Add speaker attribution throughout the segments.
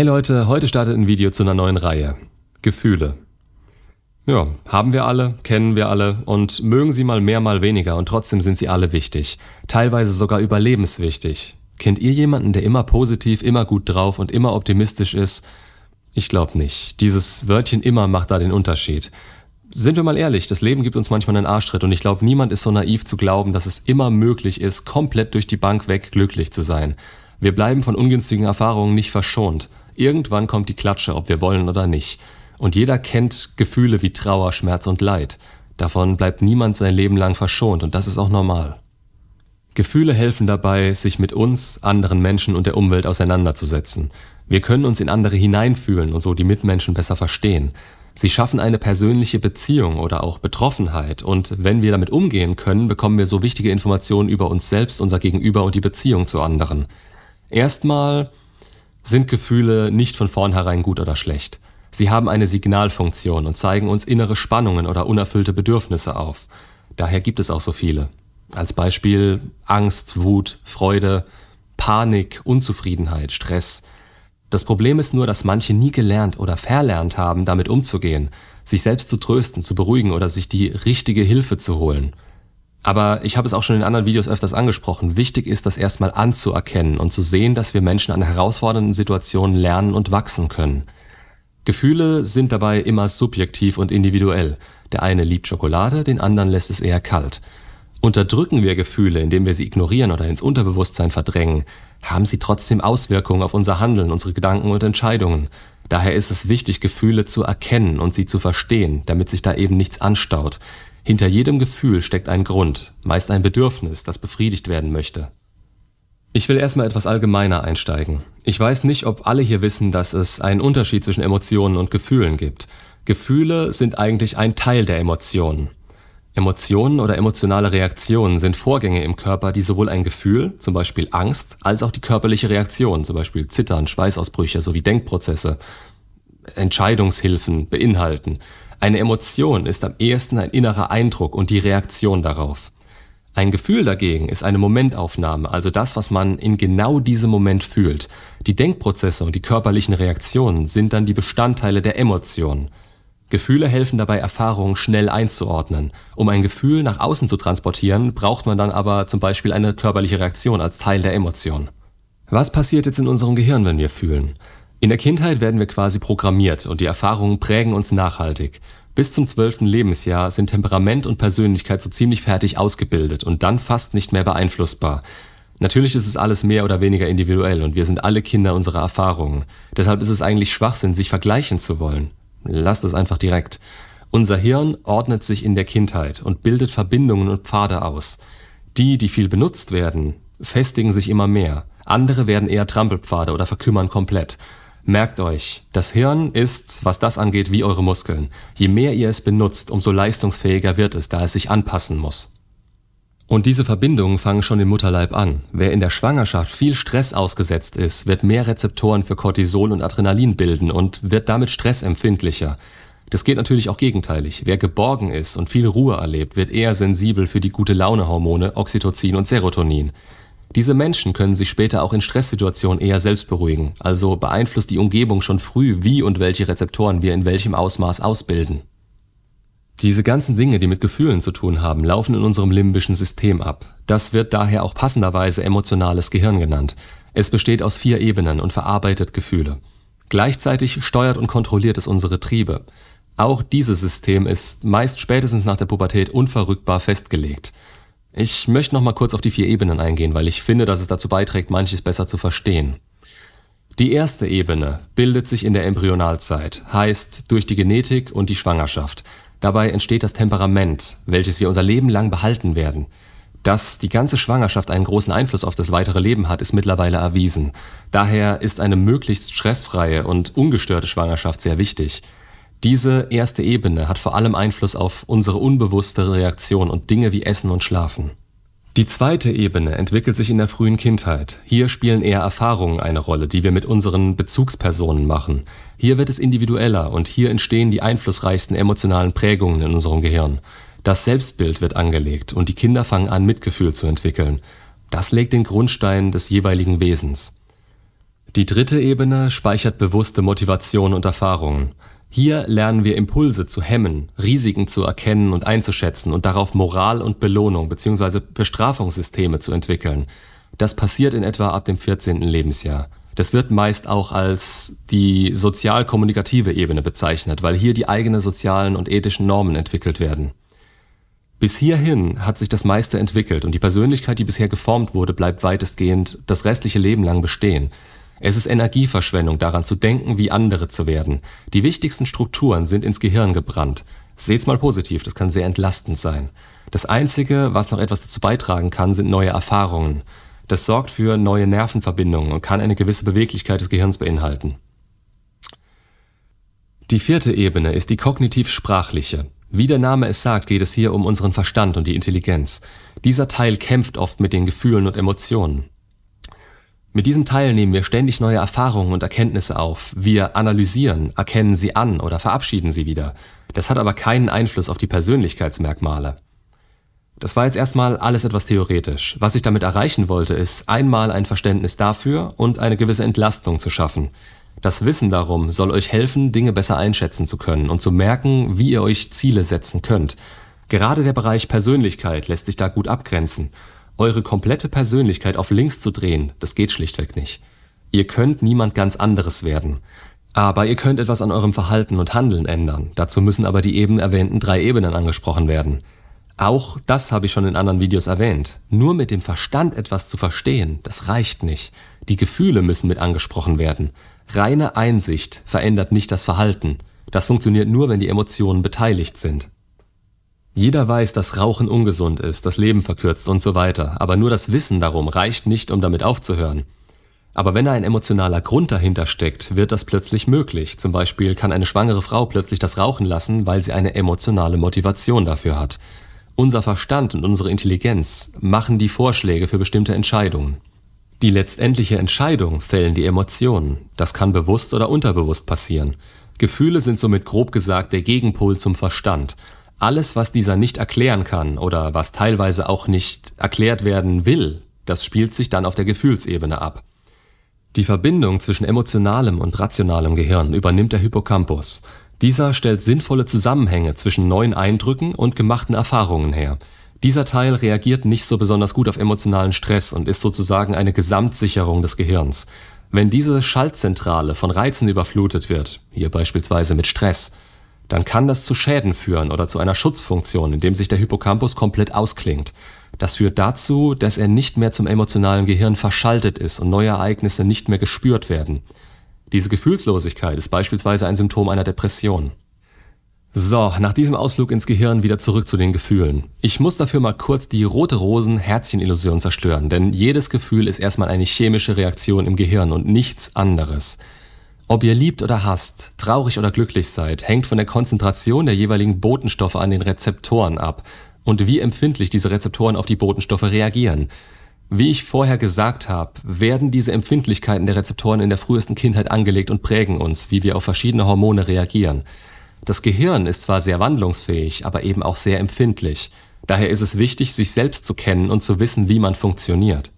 Speaker 1: Hey Leute, heute startet ein Video zu einer neuen Reihe. Gefühle. Ja, haben wir alle, kennen wir alle und mögen sie mal mehr, mal weniger und trotzdem sind sie alle wichtig. Teilweise sogar überlebenswichtig. Kennt ihr jemanden, der immer positiv, immer gut drauf und immer optimistisch ist? Ich glaube nicht. Dieses Wörtchen immer macht da den Unterschied. Sind wir mal ehrlich, das Leben gibt uns manchmal einen Arschtritt und ich glaube, niemand ist so naiv zu glauben, dass es immer möglich ist, komplett durch die Bank weg glücklich zu sein. Wir bleiben von ungünstigen Erfahrungen nicht verschont. Irgendwann kommt die Klatsche, ob wir wollen oder nicht. Und jeder kennt Gefühle wie Trauer, Schmerz und Leid. Davon bleibt niemand sein Leben lang verschont und das ist auch normal. Gefühle helfen dabei, sich mit uns, anderen Menschen und der Umwelt auseinanderzusetzen. Wir können uns in andere hineinfühlen und so die Mitmenschen besser verstehen. Sie schaffen eine persönliche Beziehung oder auch Betroffenheit und wenn wir damit umgehen können, bekommen wir so wichtige Informationen über uns selbst, unser Gegenüber und die Beziehung zu anderen. Erstmal sind Gefühle nicht von vornherein gut oder schlecht. Sie haben eine Signalfunktion und zeigen uns innere Spannungen oder unerfüllte Bedürfnisse auf. Daher gibt es auch so viele. Als Beispiel Angst, Wut, Freude, Panik, Unzufriedenheit, Stress. Das Problem ist nur, dass manche nie gelernt oder verlernt haben, damit umzugehen, sich selbst zu trösten, zu beruhigen oder sich die richtige Hilfe zu holen. Aber ich habe es auch schon in anderen Videos öfters angesprochen. Wichtig ist, das erstmal anzuerkennen und zu sehen, dass wir Menschen an herausfordernden Situationen lernen und wachsen können. Gefühle sind dabei immer subjektiv und individuell. Der eine liebt Schokolade, den anderen lässt es eher kalt. Unterdrücken wir Gefühle, indem wir sie ignorieren oder ins Unterbewusstsein verdrängen, haben sie trotzdem Auswirkungen auf unser Handeln, unsere Gedanken und Entscheidungen. Daher ist es wichtig, Gefühle zu erkennen und sie zu verstehen, damit sich da eben nichts anstaut. Hinter jedem Gefühl steckt ein Grund, meist ein Bedürfnis, das befriedigt werden möchte. Ich will erstmal etwas allgemeiner einsteigen. Ich weiß nicht, ob alle hier wissen, dass es einen Unterschied zwischen Emotionen und Gefühlen gibt. Gefühle sind eigentlich ein Teil der Emotionen. Emotionen oder emotionale Reaktionen sind Vorgänge im Körper, die sowohl ein Gefühl, zum Beispiel Angst, als auch die körperliche Reaktion, zum Beispiel Zittern, Schweißausbrüche sowie Denkprozesse, Entscheidungshilfen beinhalten. Eine Emotion ist am ehesten ein innerer Eindruck und die Reaktion darauf. Ein Gefühl dagegen ist eine Momentaufnahme, also das, was man in genau diesem Moment fühlt. Die Denkprozesse und die körperlichen Reaktionen sind dann die Bestandteile der Emotion. Gefühle helfen dabei, Erfahrungen schnell einzuordnen. Um ein Gefühl nach außen zu transportieren, braucht man dann aber zum Beispiel eine körperliche Reaktion als Teil der Emotion. Was passiert jetzt in unserem Gehirn, wenn wir fühlen? In der Kindheit werden wir quasi programmiert und die Erfahrungen prägen uns nachhaltig. Bis zum zwölften Lebensjahr sind Temperament und Persönlichkeit so ziemlich fertig ausgebildet und dann fast nicht mehr beeinflussbar. Natürlich ist es alles mehr oder weniger individuell und wir sind alle Kinder unserer Erfahrungen. Deshalb ist es eigentlich Schwachsinn, sich vergleichen zu wollen. Lasst es einfach direkt. Unser Hirn ordnet sich in der Kindheit und bildet Verbindungen und Pfade aus. Die, die viel benutzt werden, festigen sich immer mehr. Andere werden eher Trampelpfade oder verkümmern komplett. Merkt euch, das Hirn ist, was das angeht, wie eure Muskeln. Je mehr ihr es benutzt, umso leistungsfähiger wird es, da es sich anpassen muss. Und diese Verbindungen fangen schon im Mutterleib an. Wer in der Schwangerschaft viel Stress ausgesetzt ist, wird mehr Rezeptoren für Cortisol und Adrenalin bilden und wird damit stressempfindlicher. Das geht natürlich auch gegenteilig. Wer geborgen ist und viel Ruhe erlebt, wird eher sensibel für die gute Laune-Hormone Oxytocin und Serotonin. Diese Menschen können sich später auch in Stresssituationen eher selbst beruhigen, also beeinflusst die Umgebung schon früh, wie und welche Rezeptoren wir in welchem Ausmaß ausbilden. Diese ganzen Dinge, die mit Gefühlen zu tun haben, laufen in unserem limbischen System ab. Das wird daher auch passenderweise emotionales Gehirn genannt. Es besteht aus vier Ebenen und verarbeitet Gefühle. Gleichzeitig steuert und kontrolliert es unsere Triebe. Auch dieses System ist meist spätestens nach der Pubertät unverrückbar festgelegt. Ich möchte noch mal kurz auf die vier Ebenen eingehen, weil ich finde, dass es dazu beiträgt, manches besser zu verstehen. Die erste Ebene bildet sich in der Embryonalzeit, heißt durch die Genetik und die Schwangerschaft. Dabei entsteht das Temperament, welches wir unser Leben lang behalten werden. Dass die ganze Schwangerschaft einen großen Einfluss auf das weitere Leben hat, ist mittlerweile erwiesen. Daher ist eine möglichst stressfreie und ungestörte Schwangerschaft sehr wichtig. Diese erste Ebene hat vor allem Einfluss auf unsere unbewusste Reaktion und Dinge wie Essen und Schlafen. Die zweite Ebene entwickelt sich in der frühen Kindheit. Hier spielen eher Erfahrungen eine Rolle, die wir mit unseren Bezugspersonen machen. Hier wird es individueller und hier entstehen die einflussreichsten emotionalen Prägungen in unserem Gehirn. Das Selbstbild wird angelegt und die Kinder fangen an, Mitgefühl zu entwickeln. Das legt den Grundstein des jeweiligen Wesens. Die dritte Ebene speichert bewusste Motivation und Erfahrungen. Hier lernen wir Impulse zu hemmen, Risiken zu erkennen und einzuschätzen und darauf Moral und Belohnung bzw. Bestrafungssysteme zu entwickeln. Das passiert in etwa ab dem 14. Lebensjahr. Das wird meist auch als die sozial-kommunikative Ebene bezeichnet, weil hier die eigenen sozialen und ethischen Normen entwickelt werden. Bis hierhin hat sich das meiste entwickelt und die Persönlichkeit, die bisher geformt wurde, bleibt weitestgehend das restliche Leben lang bestehen. Es ist Energieverschwendung, daran zu denken, wie andere zu werden. Die wichtigsten Strukturen sind ins Gehirn gebrannt. Seht's mal positiv, das kann sehr entlastend sein. Das Einzige, was noch etwas dazu beitragen kann, sind neue Erfahrungen. Das sorgt für neue Nervenverbindungen und kann eine gewisse Beweglichkeit des Gehirns beinhalten. Die vierte Ebene ist die kognitiv-sprachliche. Wie der Name es sagt, geht es hier um unseren Verstand und die Intelligenz. Dieser Teil kämpft oft mit den Gefühlen und Emotionen. Mit diesem Teil nehmen wir ständig neue Erfahrungen und Erkenntnisse auf. Wir analysieren, erkennen sie an oder verabschieden sie wieder. Das hat aber keinen Einfluss auf die Persönlichkeitsmerkmale. Das war jetzt erstmal alles etwas theoretisch. Was ich damit erreichen wollte, ist einmal ein Verständnis dafür und eine gewisse Entlastung zu schaffen. Das Wissen darum soll euch helfen, Dinge besser einschätzen zu können und zu merken, wie ihr euch Ziele setzen könnt. Gerade der Bereich Persönlichkeit lässt sich da gut abgrenzen eure komplette Persönlichkeit auf links zu drehen, das geht schlichtweg nicht. Ihr könnt niemand ganz anderes werden. Aber ihr könnt etwas an eurem Verhalten und Handeln ändern. Dazu müssen aber die eben erwähnten drei Ebenen angesprochen werden. Auch das habe ich schon in anderen Videos erwähnt. Nur mit dem Verstand etwas zu verstehen, das reicht nicht. Die Gefühle müssen mit angesprochen werden. Reine Einsicht verändert nicht das Verhalten. Das funktioniert nur, wenn die Emotionen beteiligt sind. Jeder weiß, dass Rauchen ungesund ist, das Leben verkürzt und so weiter, aber nur das Wissen darum reicht nicht, um damit aufzuhören. Aber wenn ein emotionaler Grund dahinter steckt, wird das plötzlich möglich. Zum Beispiel kann eine schwangere Frau plötzlich das Rauchen lassen, weil sie eine emotionale Motivation dafür hat. Unser Verstand und unsere Intelligenz machen die Vorschläge für bestimmte Entscheidungen. Die letztendliche Entscheidung fällen die Emotionen. Das kann bewusst oder unterbewusst passieren. Gefühle sind somit grob gesagt der Gegenpol zum Verstand alles, was dieser nicht erklären kann oder was teilweise auch nicht erklärt werden will, das spielt sich dann auf der Gefühlsebene ab. Die Verbindung zwischen emotionalem und rationalem Gehirn übernimmt der Hippocampus. Dieser stellt sinnvolle Zusammenhänge zwischen neuen Eindrücken und gemachten Erfahrungen her. Dieser Teil reagiert nicht so besonders gut auf emotionalen Stress und ist sozusagen eine Gesamtsicherung des Gehirns. Wenn diese Schaltzentrale von Reizen überflutet wird, hier beispielsweise mit Stress, dann kann das zu Schäden führen oder zu einer Schutzfunktion, indem sich der Hippocampus komplett ausklingt. Das führt dazu, dass er nicht mehr zum emotionalen Gehirn verschaltet ist und neue Ereignisse nicht mehr gespürt werden. Diese Gefühlslosigkeit ist beispielsweise ein Symptom einer Depression. So, nach diesem Ausflug ins Gehirn wieder zurück zu den Gefühlen. Ich muss dafür mal kurz die rote Rosen-Herzchen-Illusion zerstören, denn jedes Gefühl ist erstmal eine chemische Reaktion im Gehirn und nichts anderes. Ob ihr liebt oder hasst, traurig oder glücklich seid, hängt von der Konzentration der jeweiligen Botenstoffe an den Rezeptoren ab und wie empfindlich diese Rezeptoren auf die Botenstoffe reagieren. Wie ich vorher gesagt habe, werden diese Empfindlichkeiten der Rezeptoren in der frühesten Kindheit angelegt und prägen uns, wie wir auf verschiedene Hormone reagieren. Das Gehirn ist zwar sehr wandlungsfähig, aber eben auch sehr empfindlich. Daher ist es wichtig, sich selbst zu kennen und zu wissen, wie man funktioniert.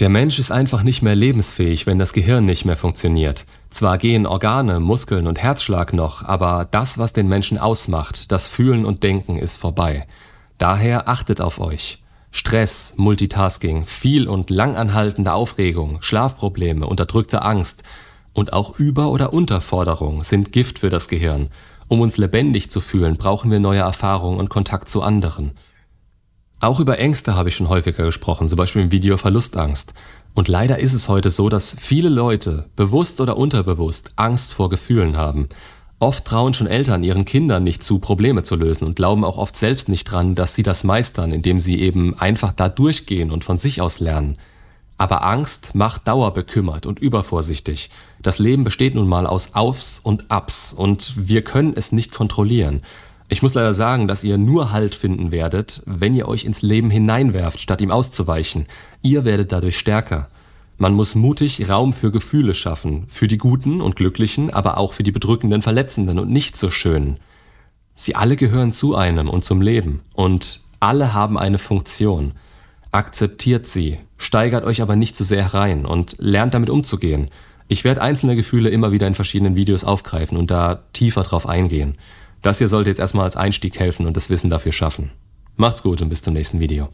Speaker 1: Der Mensch ist einfach nicht mehr lebensfähig, wenn das Gehirn nicht mehr funktioniert. Zwar gehen Organe, Muskeln und Herzschlag noch, aber das, was den Menschen ausmacht, das Fühlen und Denken, ist vorbei. Daher achtet auf euch. Stress, Multitasking, viel und langanhaltende Aufregung, Schlafprobleme, unterdrückte Angst und auch Über- oder Unterforderung sind Gift für das Gehirn. Um uns lebendig zu fühlen, brauchen wir neue Erfahrungen und Kontakt zu anderen. Auch über Ängste habe ich schon häufiger gesprochen, zum Beispiel im Video Verlustangst. Und leider ist es heute so, dass viele Leute, bewusst oder unterbewusst, Angst vor Gefühlen haben. Oft trauen schon Eltern ihren Kindern nicht zu, Probleme zu lösen und glauben auch oft selbst nicht dran, dass sie das meistern, indem sie eben einfach da durchgehen und von sich aus lernen. Aber Angst macht dauerbekümmert und übervorsichtig. Das Leben besteht nun mal aus Aufs und Abs und wir können es nicht kontrollieren. Ich muss leider sagen, dass ihr nur Halt finden werdet, wenn ihr euch ins Leben hineinwerft, statt ihm auszuweichen. Ihr werdet dadurch stärker. Man muss mutig Raum für Gefühle schaffen, für die guten und glücklichen, aber auch für die bedrückenden, verletzenden und nicht so schönen. Sie alle gehören zu einem und zum Leben und alle haben eine Funktion. Akzeptiert sie, steigert euch aber nicht zu sehr herein und lernt damit umzugehen – Ich werde einzelne Gefühle immer wieder in verschiedenen Videos aufgreifen und da tiefer drauf eingehen. Das hier sollte jetzt erstmal als Einstieg helfen und das Wissen dafür schaffen. Macht's gut und bis zum nächsten Video.